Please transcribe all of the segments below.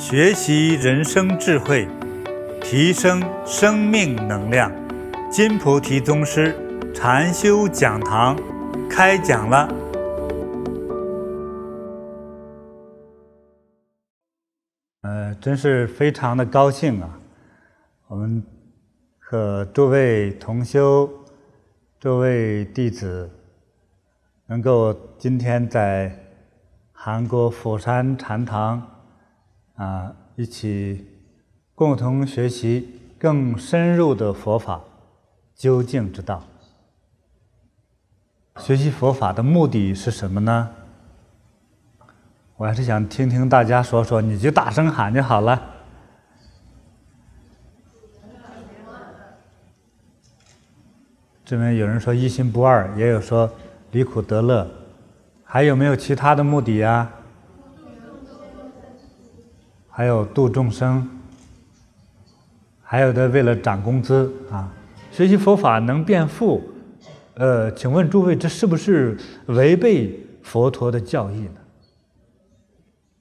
学习人生智慧，提升生命能量。金菩提宗师禅修讲堂开讲了。呃，真是非常的高兴啊！我们和诸位同修、诸位弟子，能够今天在韩国釜山禅堂啊，一起共同学习更深入的佛法。究竟之道，学习佛法的目的是什么呢？我还是想听听大家说说，你就大声喊就好了。这边有人说一心不二，也有说离苦得乐，还有没有其他的目的呀？还有度众生，还有的为了涨工资啊。学习佛法能变富，呃，请问诸位，这是不是违背佛陀的教义呢？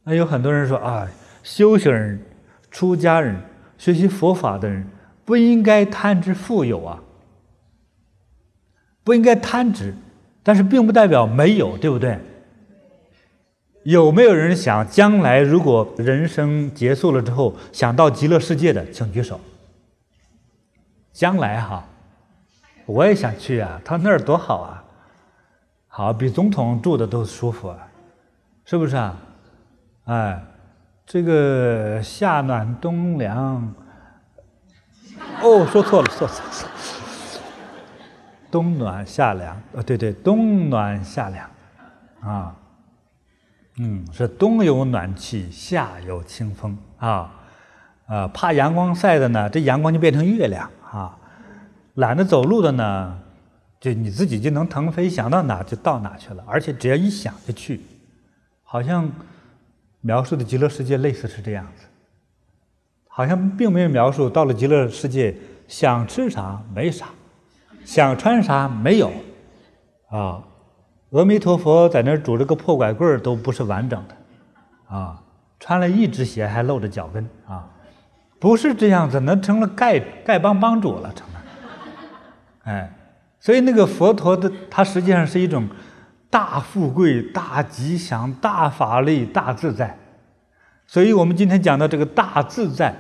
那有很多人说啊，修行人、出家人、学习佛法的人不应该贪执富有啊，不应该贪执，但是并不代表没有，对不对？有没有人想将来如果人生结束了之后想到极乐世界的，请举手。将来哈，我也想去啊！他那儿多好啊，好比总统住的都舒服啊，是不是啊？哎，这个夏暖冬凉，哦，说错了，说错了，冬暖夏凉，哦，对对，冬暖夏凉，啊，嗯，是冬有暖气，夏有清风。啊，啊，怕阳光晒的呢，这阳光就变成月亮。啊，懒得走路的呢，就你自己就能腾飞，想到哪就到哪去了，而且只要一想就去，好像描述的极乐世界类似是这样子，好像并没有描述到了极乐世界想吃啥没啥，想穿啥没有，啊，阿弥陀佛在那儿拄着个破拐棍儿都不是完整的，啊，穿了一只鞋还露着脚跟啊。不是这样子，那成了丐丐帮帮主了，成了。哎，所以那个佛陀的，他实际上是一种大富贵、大吉祥、大法力、大自在。所以我们今天讲到这个“大自在”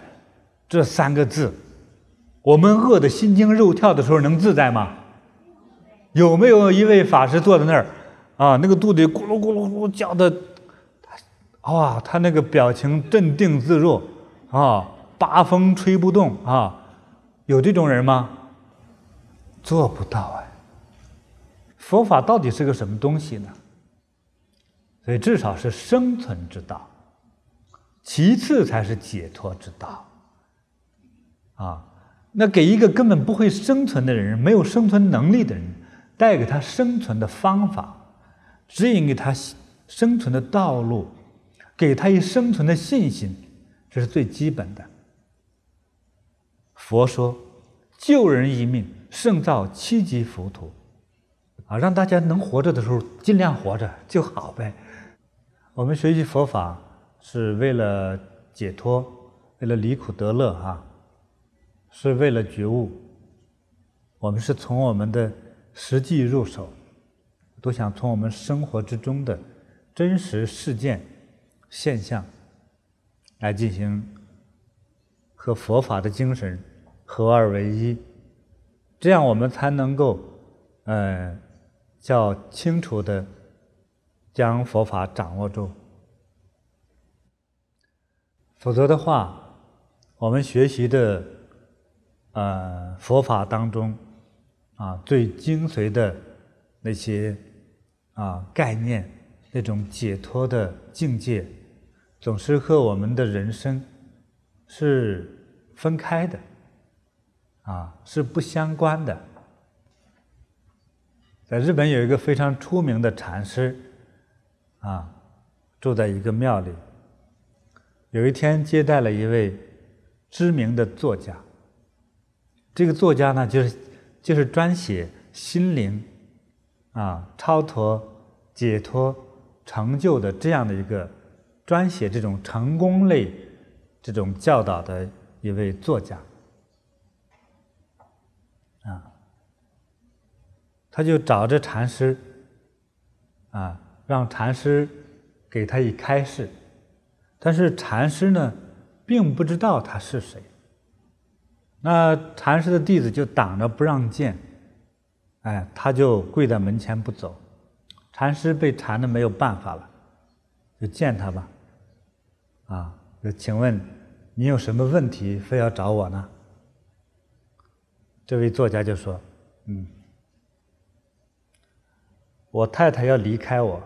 这三个字，我们饿得心惊肉跳的时候，能自在吗？有没有一位法师坐在那儿啊？那个肚子咕噜咕噜咕噜叫的，哇，他那个表情镇定自若啊。八风吹不动啊，有这种人吗？做不到哎。佛法到底是个什么东西呢？所以至少是生存之道，其次才是解脱之道。啊，那给一个根本不会生存的人，没有生存能力的人，带给他生存的方法，指引给他生存的道路，给他一生存的信心，这是最基本的。佛说：“救人一命，胜造七级浮屠。”啊，让大家能活着的时候尽量活着就好呗。我们学习佛法是为了解脱，为了离苦得乐啊，是为了觉悟。我们是从我们的实际入手，都想从我们生活之中的真实事件现象来进行和佛法的精神。合二为一，这样我们才能够，呃，较清楚地将佛法掌握住。否则的话，我们学习的，呃，佛法当中，啊，最精髓的那些啊概念，那种解脱的境界，总是和我们的人生是分开的。啊，是不相关的。在日本有一个非常出名的禅师，啊，住在一个庙里。有一天接待了一位知名的作家。这个作家呢，就是就是专写心灵啊超脱、解脱、成就的这样的一个专写这种成功类这种教导的一位作家，啊，他就找着禅师，啊，让禅师给他一开示，但是禅师呢，并不知道他是谁。那禅师的弟子就挡着不让见，哎，他就跪在门前不走。禅师被缠的没有办法了，就见他吧。啊，就请问你有什么问题，非要找我呢？这位作家就说：“嗯，我太太要离开我，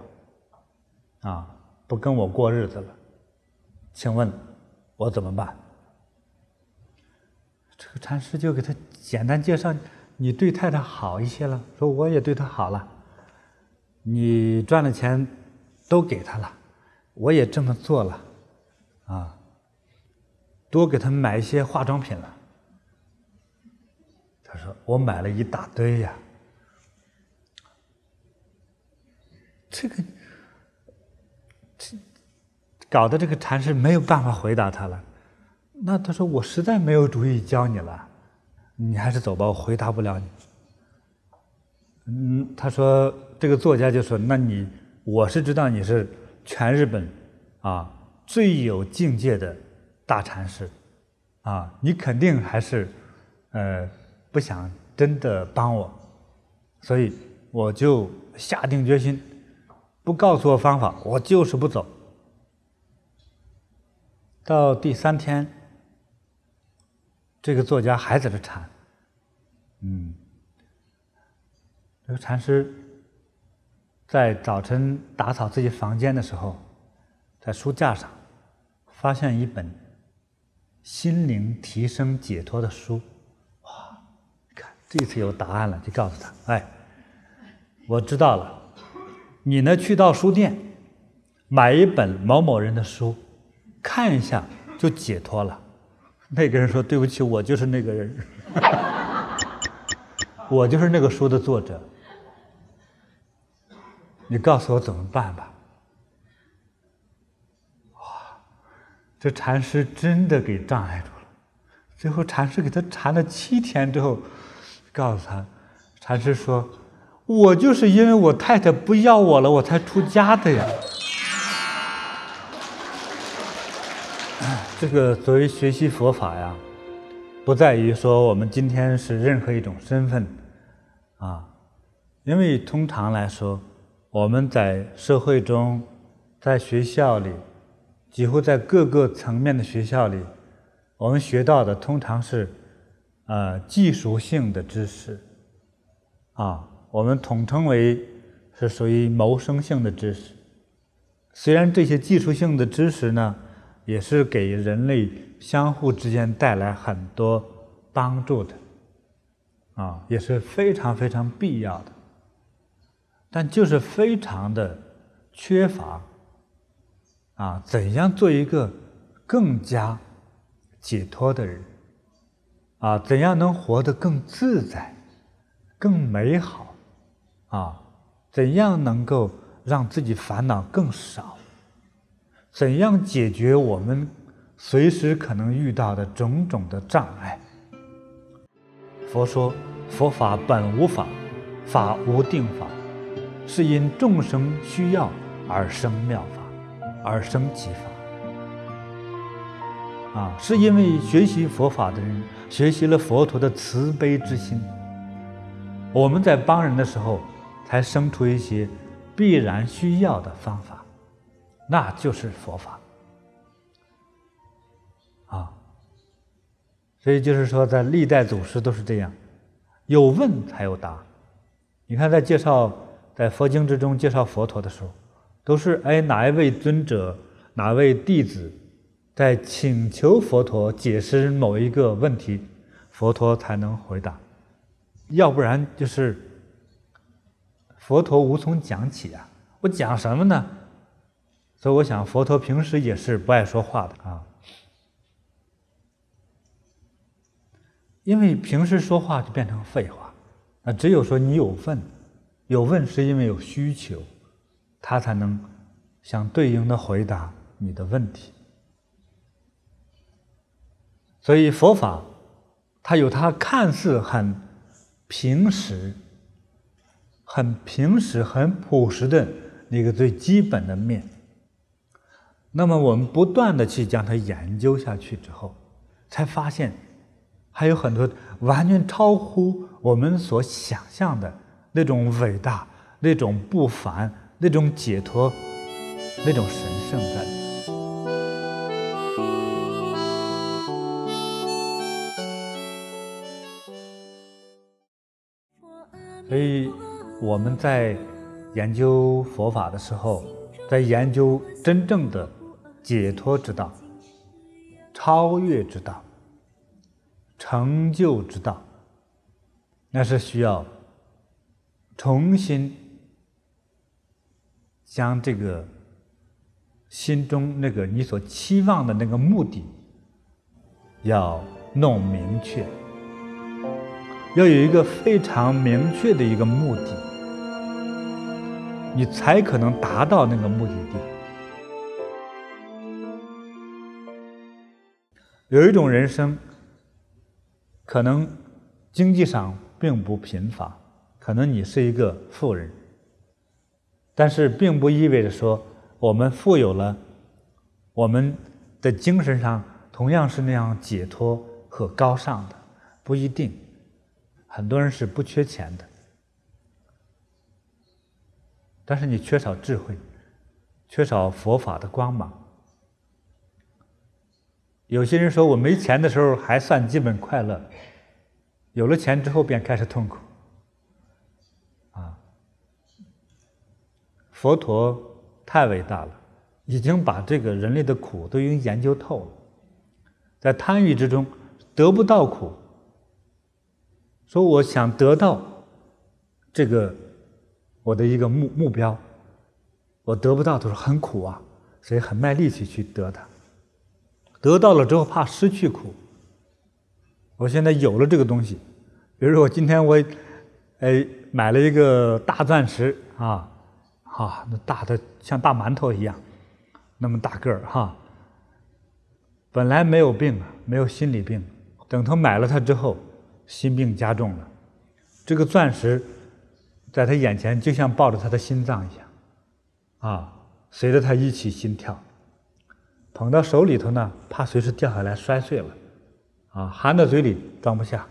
啊，不跟我过日子了，请问我怎么办？”这个禅师就给他简单介绍：“你对太太好一些了，说我也对她好了。”你赚的钱都给他了，我也这么做了，啊，多给他买一些化妆品了。他说：“我买了一大堆呀。”这个这搞得这个禅师没有办法回答他了。那他说：“我实在没有主意教你了，你还是走吧，我回答不了你。”嗯，他说。这个作家就说：“那你，我是知道你是全日本啊最有境界的大禅师，啊，你肯定还是呃不想真的帮我，所以我就下定决心，不告诉我方法，我就是不走。到第三天，这个作家还在这禅，嗯，这个禅师。”在早晨打扫自己房间的时候，在书架上发现一本心灵提升解脱的书，哇！看这次有答案了，就告诉他：“哎，我知道了，你呢去到书店买一本某某人的书，看一下就解脱了。”那个人说：“对不起，我就是那个人，我就是那个书的作者。”你告诉我怎么办吧。哇，这禅师真的给障碍住了。最后禅师给他禅了七天之后，告诉他，禅师说：“我就是因为我太太不要我了，我才出家的呀。”这个作为学习佛法呀，不在于说我们今天是任何一种身份，啊，因为通常来说。我们在社会中，在学校里，几乎在各个层面的学校里，我们学到的通常是，呃，技术性的知识，啊，我们统称为是属于谋生性的知识。虽然这些技术性的知识呢，也是给人类相互之间带来很多帮助的，啊，也是非常非常必要的。但就是非常的缺乏，啊，怎样做一个更加解脱的人？啊，怎样能活得更自在、更美好？啊，怎样能够让自己烦恼更少？怎样解决我们随时可能遇到的种种的障碍？佛说：“佛法本无法，法无定法。”是因众生需要而生妙法，而生其法。啊，是因为学习佛法的人学习了佛陀的慈悲之心，我们在帮人的时候，才生出一些必然需要的方法，那就是佛法。啊，所以就是说，在历代祖师都是这样，有问才有答。你看，在介绍。在佛经之中介绍佛陀的时候，都是哎哪一位尊者、哪位弟子在请求佛陀解释某一个问题，佛陀才能回答，要不然就是佛陀无从讲起啊！我讲什么呢？所以我想，佛陀平时也是不爱说话的啊，因为平时说话就变成废话，那只有说你有份。有问是因为有需求，他才能相对应的回答你的问题。所以佛法，它有它看似很平实、很平实、很朴实的那个最基本的面。那么我们不断的去将它研究下去之后，才发现还有很多完全超乎我们所想象的那种伟大、那种不凡、那种解脱、那种神圣在。所以我们在研究佛法的时候，在研究真正的解脱之道、超越之道、成就之道，那是需要重新将这个心中那个你所期望的那个目的要弄明确。要有一个非常明确的一个目的，你才可能达到那个目的地。有一种人生，可能经济上并不贫乏，可能你是一个富人，但是并不意味着说我们富有了，我们的精神上同样是那样解脱和高尚的，不一定。很多人是不缺钱的，但是你缺少智慧，缺少佛法的光芒。有些人说我没钱的时候还算基本快乐，有了钱之后便开始痛苦。佛陀太伟大了，已经把这个人类的苦都已经研究透了，在贪欲之中得不到苦。说我想得到这个我的一个目目标，我得不到都是很苦啊，所以很卖力气去得它。得到了之后怕失去苦。我现在有了这个东西，比如说我今天我哎买了一个大钻石啊，啊那大的像大馒头一样，那么大个儿哈。本来没有病，没有心理病，等他买了它之后。心病加重了，这个钻石在他眼前就像抱着他的心脏一样，啊，随着他一起心跳。捧到手里头呢，怕随时掉下来摔碎了，啊，含到嘴里装不下，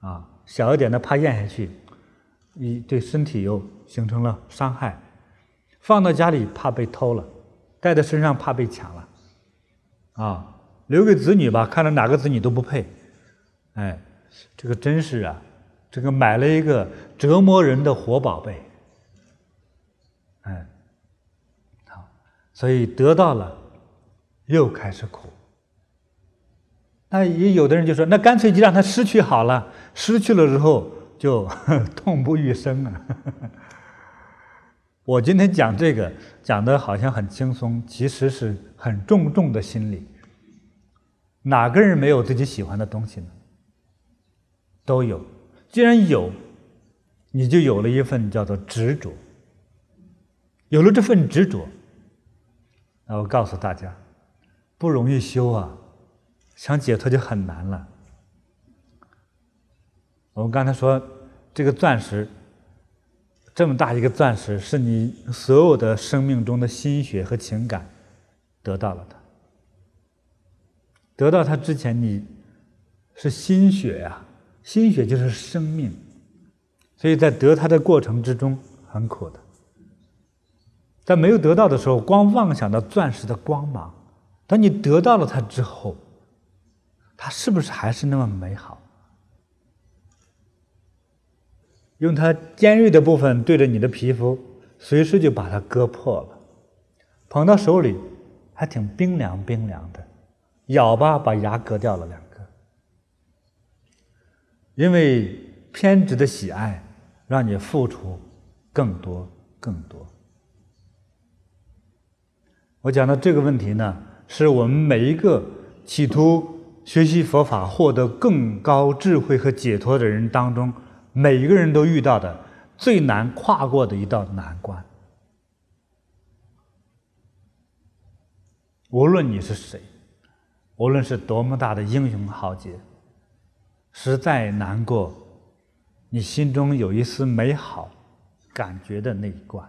啊，小一点的怕咽下去，一对身体又形成了伤害。放到家里怕被偷了，带在身上怕被抢了，啊，留给子女吧，看着哪个子女都不配，哎。这个真是啊，这个买了一个折磨人的活宝贝，哎，好，所以得到了，又开始苦。那也有的人就说，那干脆就让他失去好了，失去了之后就 痛不欲生啊。我今天讲这个讲的好像很轻松，其实是很重重的心理。哪个人没有自己喜欢的东西呢？都有，既然有，你就有了一份叫做执着。有了这份执着，那我告诉大家，不容易修啊，想解脱就很难了。我们刚才说，这个钻石，这么大一个钻石，是你所有的生命中的心血和情感得到了它。得到它之前，你是心血呀。心血就是生命，所以在得它的过程之中很苦的。在没有得到的时候，光妄想到钻石的光芒；当你得到了它之后，它是不是还是那么美好？用它尖锐的部分对着你的皮肤，随时就把它割破了。捧到手里还挺冰凉冰凉的，咬吧，把牙割掉了两个。因为偏执的喜爱，让你付出更多更多。我讲的这个问题呢，是我们每一个企图学习佛法、获得更高智慧和解脱的人当中，每一个人都遇到的最难跨过的一道难关。无论你是谁，无论是多么大的英雄豪杰，实在难过你心中有一丝美好感觉的那一关，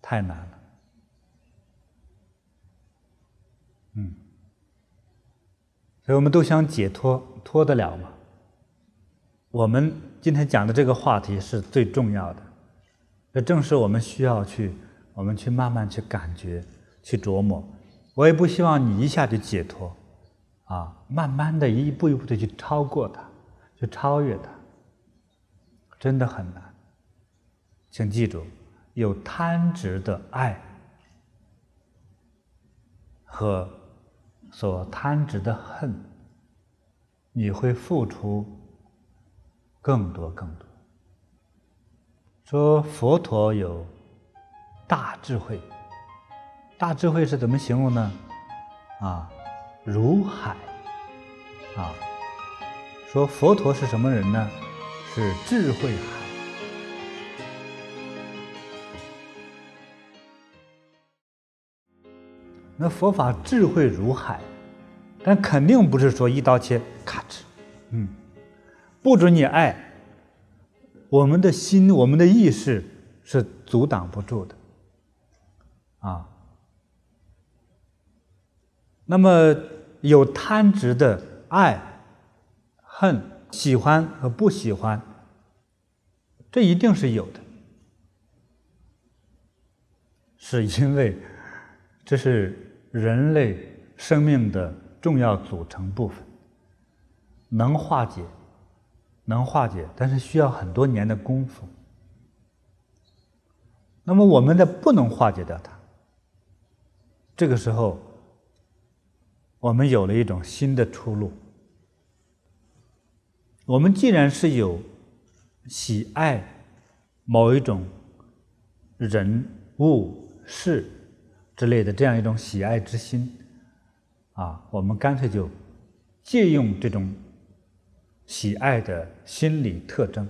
太难了。嗯，所以我们都想解脱，脱得了吗？我们今天讲的这个话题是最重要的，这正是我们需要去，我们去慢慢去感觉，去琢磨。我也不希望你一下就解脱，啊，慢慢的一步一步的去超过它，去超越它，真的很难。请记住，有贪执的爱和所贪执的恨，你会付出。更多更多。说佛陀有大智慧，大智慧是怎么形容呢？啊，如海。啊，说佛陀是什么人呢？是智慧海。那佛法智慧如海，但肯定不是说一刀切，咔哧，嗯。不准你爱，我们的心，我们的意识是阻挡不住的，啊。那么有贪执的爱、恨、喜欢和不喜欢，这一定是有的，是因为这是人类生命的重要组成部分，能化解。能化解，但是需要很多年的功夫。那么我们的不能化解掉它，这个时候，我们有了一种新的出路。我们既然是有喜爱某一种人物事之类的这样一种喜爱之心，啊，我们干脆就借用这种。喜爱的心理特征，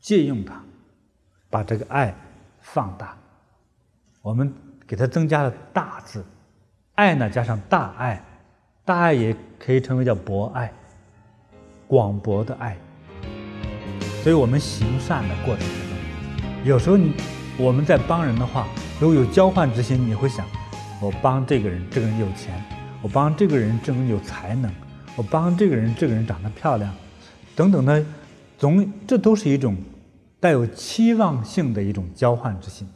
借用它，把这个爱放大。我们给它增加了“大”字，爱呢加上“大爱”，大爱也可以称为叫博爱，广博的爱。所以我们行善的过程中，有时候你我们在帮人的话，如果有交换之心，你会想：我帮这个人，这个人有钱；我帮这个人，这个人有才能。我帮这个人，这个人长得漂亮，等等的，总这都是一种带有期望性的一种交换之心。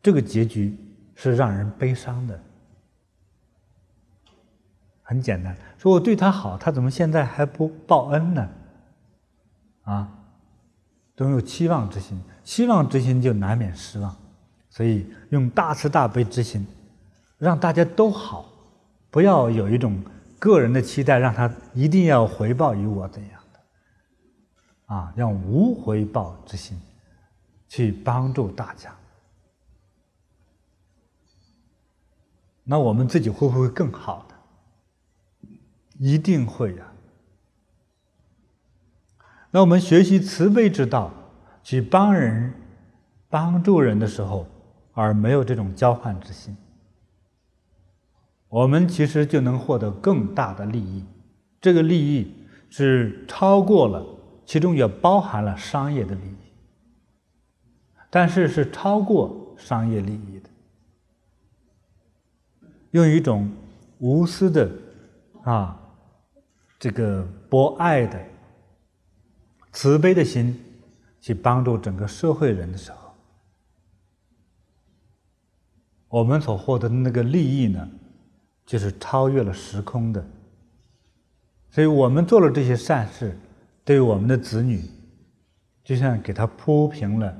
这个结局是让人悲伤的。很简单，说我对他好，他怎么现在还不报恩呢？啊，总有期望之心，期望之心就难免失望。所以用大慈大悲之心，让大家都好，不要有一种。个人的期待让他一定要回报于我怎样的，啊，让无回报之心去帮助大家，那我们自己会不会更好的？一定会呀。那我们学习慈悲之道，去帮人、帮助人的时候，而没有这种交换之心。我们其实就能获得更大的利益，这个利益是超过了，其中也包含了商业的利益，但是是超过商业利益的，用一种无私的啊，这个博爱的、慈悲的心去帮助整个社会人的时候，我们所获得的那个利益呢，就是超越了时空的，所以我们做了这些善事，对我们的子女，就像给他铺平了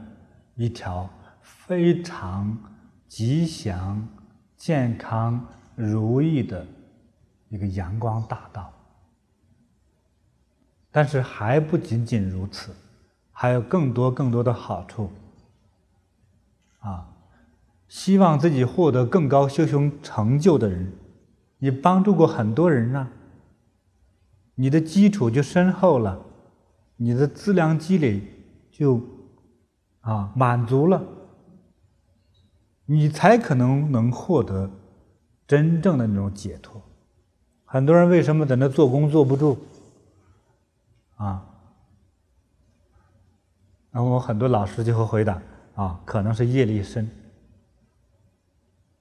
一条非常吉祥、健康、如意的一个阳光大道。但是还不仅仅如此，还有更多更多的好处。啊，希望自己获得更高修行成就的人。你帮助过很多人啊，你的基础就深厚了，你的资粮积累就啊满足了，你才可能能获得真正的那种解脱。很多人为什么在那做工坐不住？啊？然后很多老师就会回答：啊，可能是业力深。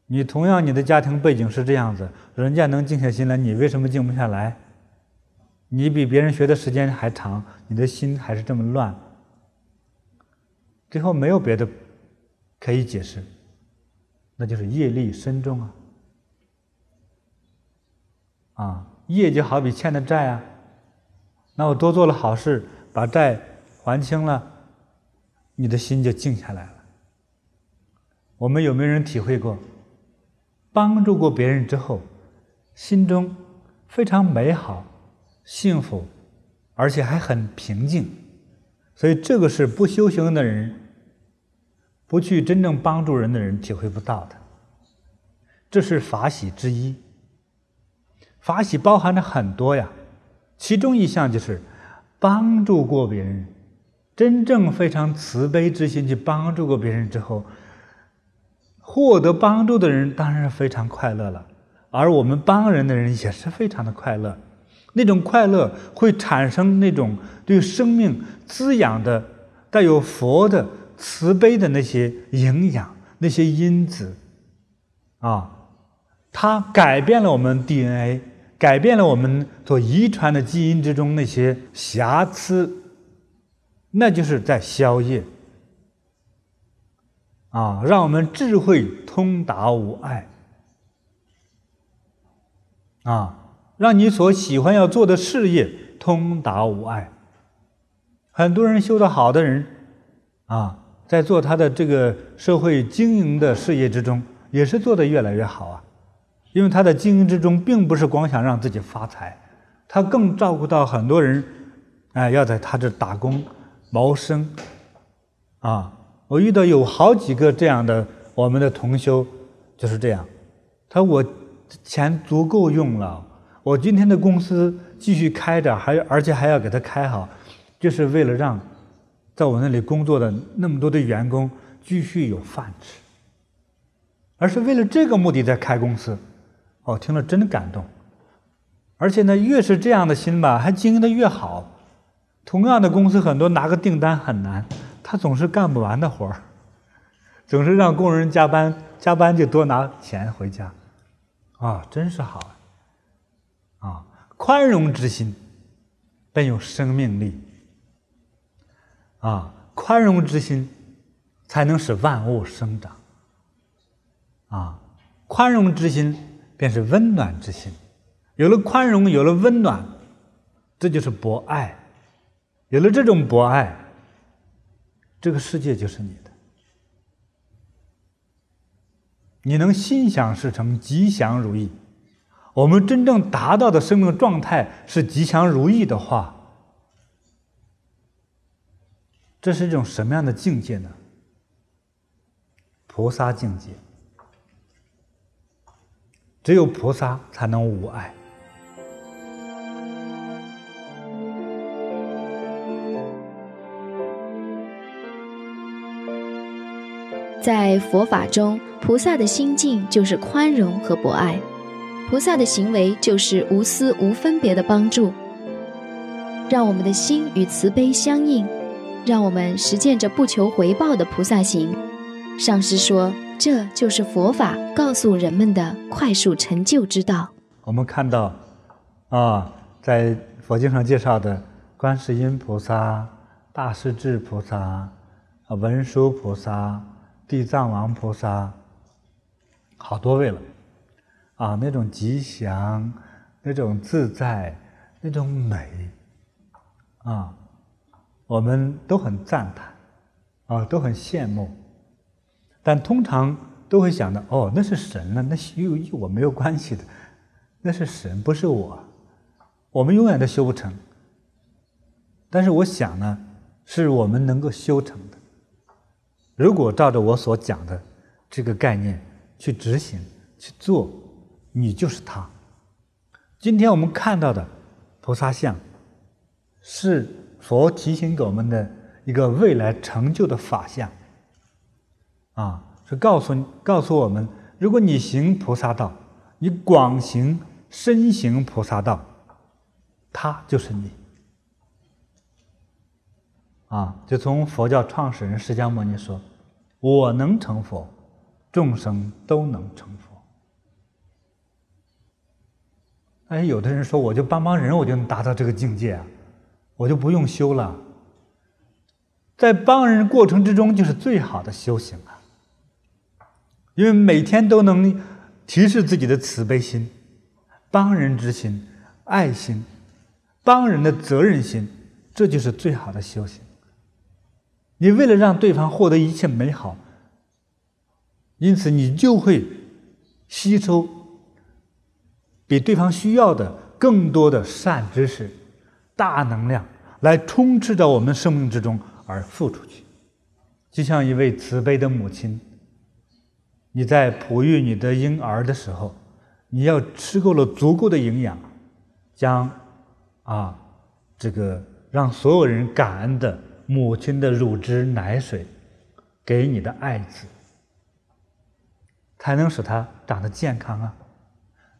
你同样，你的家庭背景是这样子，人家能静下心来，你为什么静不下来？你比别人学的时间还长，你的心还是这么乱。最后没有别的可以解释，那就是业力深重啊！啊，业就好比欠的债啊，那我多做了好事，把债还清了，你的心就静下来了。我们有没有人体会过？帮助过别人之后，心中非常美好、幸福，而且还很平静。所以，这个是不修行的人，不去真正帮助人的人体会不到的。这是法喜之一。法喜包含着很多呀，其中一项就是帮助过别人，真正非常慈悲之心去帮助过别人之后。获得帮助的人当然是非常快乐了，而我们帮人的人也是非常的快乐。那种快乐会产生那种对生命滋养的、带有佛的慈悲的那些营养、那些因子，啊，它改变了我们 DNA，改变了我们所遗传的基因之中那些瑕疵，那就是在消业。啊，让我们智慧通达无碍。啊，让你所喜欢要做的事业通达无碍。很多人修得好的人，啊，在做他的这个社会经营的事业之中，也是做得越来越好啊。因为他的经营之中，并不是光想让自己发财，他更照顾到很多人，哎，要在他这打工谋生，啊。我遇到有好几个这样的我们的同修，就是这样。他说我钱足够用了，我今天的公司继续开着，还而且还要给他开好，就是为了让在我那里工作的那么多的员工继续有饭吃，而是为了这个目的在开公司。哦，听了真的感动。而且呢，越是这样的心吧，还经营的越好。同样的公司，很多拿个订单很难。他总是干不完的活儿，总是让工人加班，加班就多拿钱回家，啊，真是好啊！啊，宽容之心，本有生命力。啊，宽容之心，才能使万物生长。啊，宽容之心便是温暖之心，有了宽容，有了温暖，这就是博爱，有了这种博爱。这个世界就是你的，你能心想事成，吉祥如意。我们真正达到的生命状态是吉祥如意的话，这是一种什么样的境界呢？菩萨境界。只有菩萨才能无碍。在佛法中，菩萨的心境就是宽容和博爱，菩萨的行为就是无私无分别的帮助，让我们的心与慈悲相应，让我们实践着不求回报的菩萨行。上师说，这就是佛法告诉人们的快速成就之道。我们看到，啊，在佛经上介绍的观世音菩萨、大势至菩萨、文殊菩萨。地藏王菩萨，好多位了，啊，那种吉祥，那种自在，那种美，啊，我们都很赞叹，啊，都很羡慕，但通常都会想到，哦，那是神呢，那与与我没有关系的，那是神，不是我，我们永远都修不成。但是我想呢，是我们能够修成。如果照着我所讲的这个概念去执行去做，你就是他。今天我们看到的菩萨像，是佛提醒给我们的一个未来成就的法相。啊，是告诉告诉我们，如果你行菩萨道，你广行深行菩萨道，他就是你。啊，就从佛教创始人释迦牟尼说：“我能成佛，众生都能成佛。”哎，有的人说，我就帮帮人，我就能达到这个境界啊，我就不用修了。在帮人过程之中，就是最好的修行啊。因为每天都能提示自己的慈悲心、帮人之心、爱心、帮人的责任心，这就是最好的修行。你为了让对方获得一切美好，因此你就会吸收比对方需要的更多的善知识、大能量，来充斥着我们生命之中而付出去。就像一位慈悲的母亲，你在哺育你的婴儿的时候，你要吃够了足够的营养，将啊这个让所有人感恩的。母亲的乳汁、奶水，给你的爱子，才能使他长得健康啊。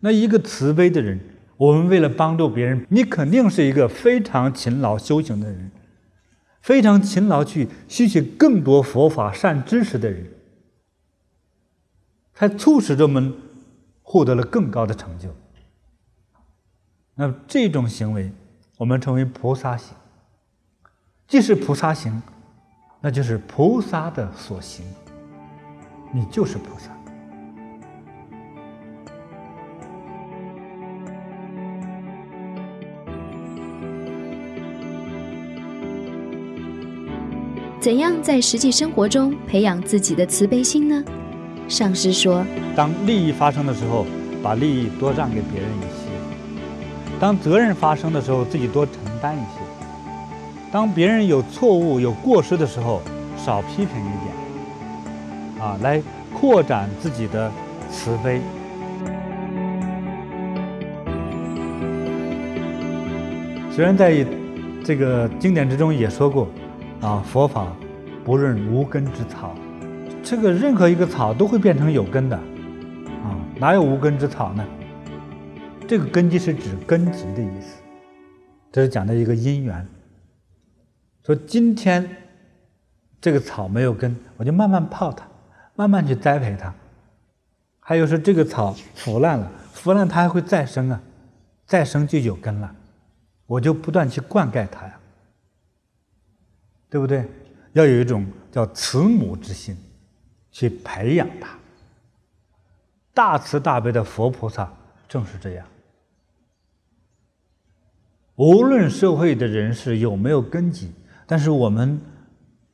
那一个慈悲的人，我们为了帮助别人，你肯定是一个非常勤劳修行的人，非常勤劳去吸取更多佛法善知识的人，才促使着我们获得了更高的成就。那这种行为，我们称为菩萨行。既是菩萨行，那就是菩萨的所行。你就是菩萨。怎样在实际生活中培养自己的慈悲心呢？上师说：当利益发生的时候，把利益多让给别人一些；当责任发生的时候，自己多承担一些。当别人有错误、有过失的时候，少批评一点，啊，来扩展自己的慈悲。虽然在这个经典之中也说过，啊，佛法不认无根之草，这个任何一个草都会变成有根的，啊，哪有无根之草呢？这个根基是指根基的意思，这是讲的一个因缘。说今天这个草没有根，我就慢慢泡它，慢慢去栽培它。还有说这个草腐烂了，腐烂它还会再生啊，再生就有根了，我就不断去灌溉它呀，对不对？要有一种叫慈母之心去培养它。大慈大悲的佛菩萨正是这样。无论社会的人士有没有根基。但是我们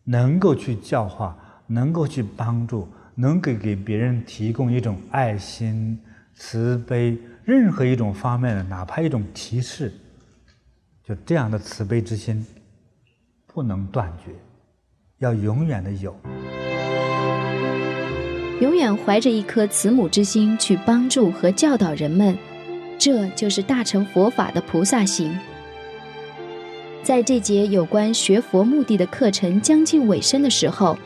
能够去教化，能够去帮助，能给给别人提供一种爱心、慈悲，任何一种方面的，哪怕一种提示，就这样的慈悲之心，不能断绝，要永远的有，永远怀着一颗慈母之心去帮助和教导人们，这就是大乘佛法的菩萨行。在这节有关学佛目的的课程将近尾声的时候，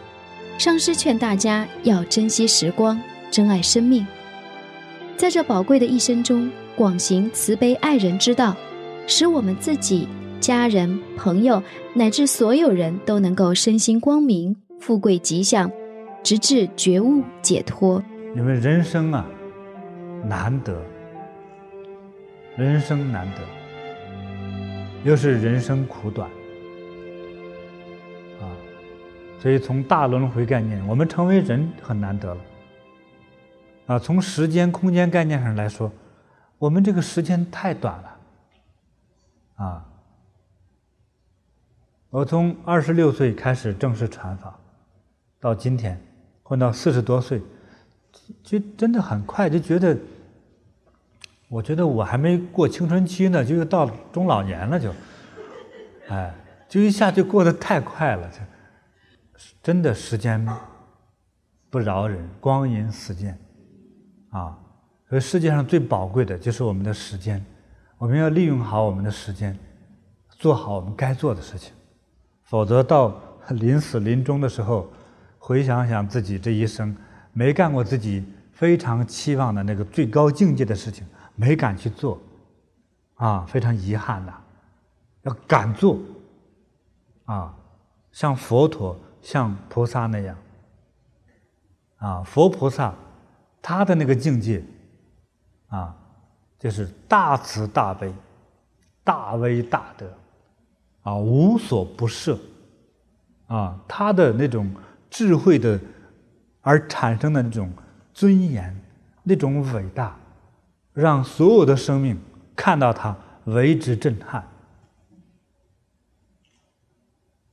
上师劝大家要珍惜时光，珍爱生命，在这宝贵的一生中，广行慈悲爱人之道，使我们自己、家人、朋友乃至所有人都能够身心光明、富贵吉祥，直至觉悟解脱。因为人生啊，难得，人生难得。又是人生苦短，啊，所以从大轮回概念，我们成为人很难得了，啊，从时间空间概念上来说，我们这个时间太短了，啊，我从二十六岁开始正式传法，到今天混到四十多岁，就真的很快，就觉得。我觉得我还没过青春期呢，就又到中老年了，就，哎，就一下就过得太快了，就，真的时间不饶人，光阴似箭，啊，所以世界上最宝贵的就是我们的时间，我们要利用好我们的时间，做好我们该做的事情，否则到临死临终的时候，回想想自己这一生没干过自己非常期望的那个最高境界的事情，没敢去做，啊，非常遗憾呐，要敢做，啊，像佛陀、像菩萨那样，啊，佛菩萨他的那个境界，啊，就是大慈大悲、大威大德，啊，无所不摄，啊，他的那种智慧的而产生的那种。尊严，那种伟大，让所有的生命看到它为之震撼。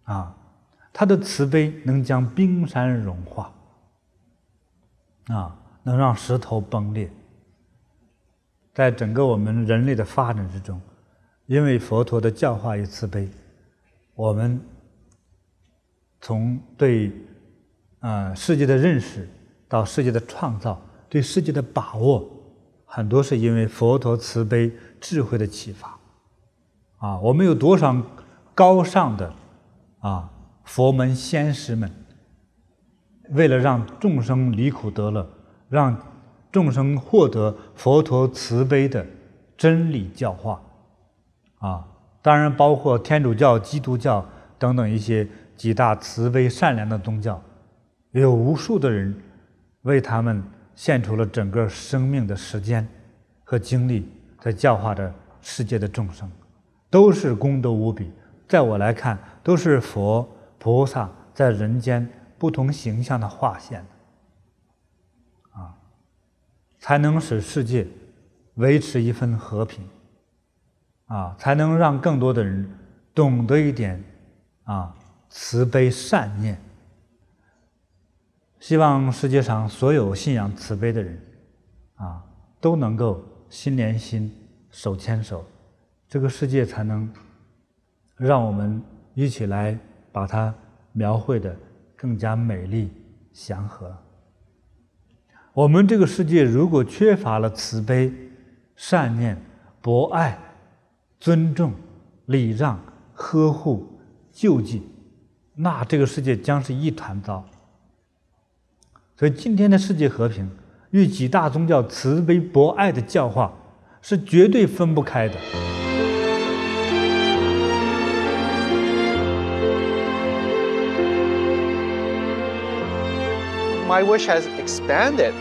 啊，他的慈悲能将冰山融化，啊，能让石头崩裂。在整个我们人类的发展之中，因为佛陀的教化与慈悲，我们从对啊、呃、世界的认识。到世界的创造，对世界的把握，很多是因为佛陀慈悲智慧的启发。啊，我们有多少高尚的啊佛门先师们，为了让众生离苦得乐，让众生获得佛陀慈悲的真理教化，啊，当然包括天主教、基督教等等一些几大慈悲善良的宗教，有无数的人。为他们献出了整个生命的时间和精力，在教化着世界的众生，都是功德无比。在我来看，都是佛菩萨在人间不同形象的化现，啊，才能使世界维持一份和平，啊，才能让更多的人懂得一点啊慈悲善念。希望世界上所有信仰慈悲的人，啊，都能够心连心、手牵手，这个世界才能让我们一起来把它描绘得更加美丽、祥和。我们这个世界如果缺乏了慈悲、善念、博爱、尊重、礼让、呵护、救济，那这个世界将是一团糟。所以，今天的世界和平与几大宗教慈悲博爱的教化是绝对分不开的。My wish has expanded,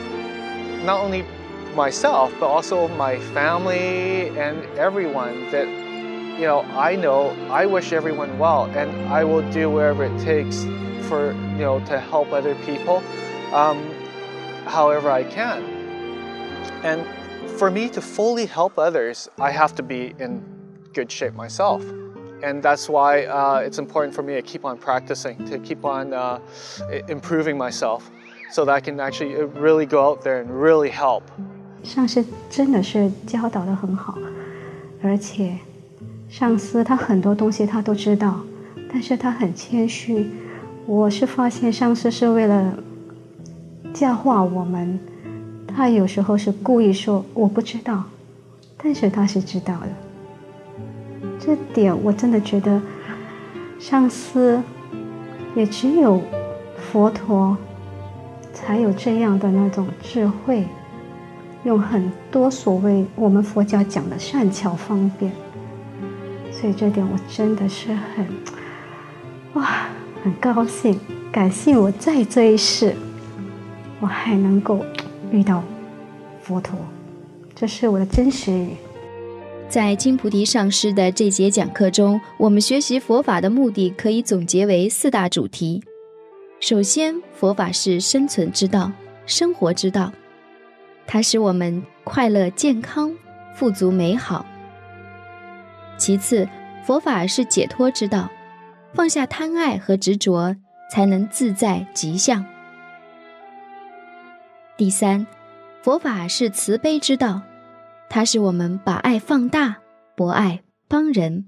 not only myself, but also my family and everyone that, you know, I know I wish everyone well, and I will do whatever it takes for, you know, to help other people. Um, however I can. And for me to fully help others, I have to be in good shape myself. And that's why uh, it's important for me to keep on practicing, to keep on uh, improving myself, so that I can actually really go out there and really help. 上师真的是教导得很好，而且上师他很多东西他都知道，但是他很谦虚。我是发现上师是为了。 教化我们，他有时候是故意说我不知道，但是他是知道的。这点我真的觉得，上师也只有佛陀才有这样的那种智慧，用很多所谓我们佛教讲的善巧方便。所以这点我真的是很哇，很高兴，感谢我在这一世。我还能够遇到佛陀，这是我的真实。在金菩提上师的这节讲课中，我们学习佛法的目的可以总结为四大主题：首先，佛法是生存之道、生活之道，它使我们快乐、健康、富足、美好；其次，佛法是解脱之道，放下贪爱和执着，才能自在吉祥。第三，佛法是慈悲之道，它使我们把爱放大，博爱帮人。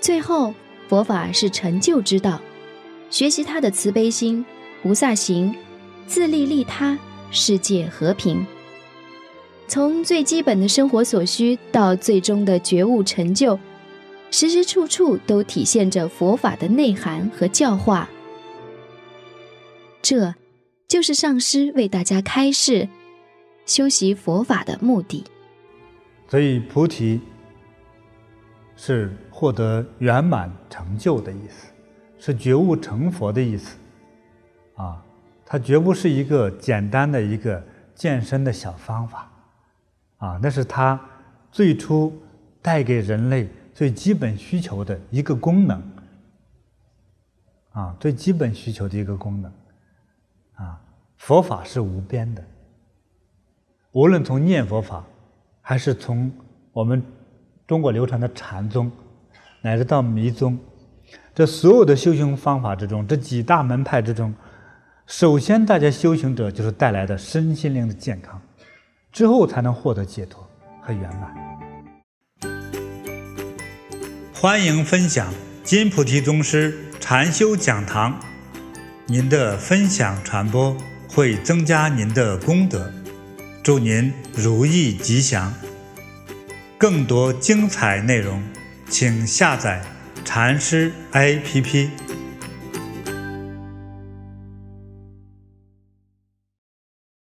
最后，佛法是成就之道，学习他的慈悲心、菩萨行，自利利他，世界和平。从最基本的生活所需到最终的觉悟成就，时时处处都体现着佛法的内涵和教化。这。就是上师为大家开示修习佛法的目的。所以菩提是获得圆满成就的意思，是觉悟成佛的意思。啊，它绝不是一个简单的一个健身的小方法，啊，那是它最初带给人类最基本需求的一个功能。啊，最基本需求的一个功能，佛法是无边的。无论从念佛法，还是从我们中国流传的禅宗，乃至到密宗，这所有的修行方法之中，这几大门派之中，首先大家修行者就是带来的身心灵的健康，之后才能获得解脱和圆满。欢迎分享金菩提宗师。禅修讲堂，您的分享传播会增加您的功德，祝您如意吉祥。更多精彩内容，请下载禅师 APP。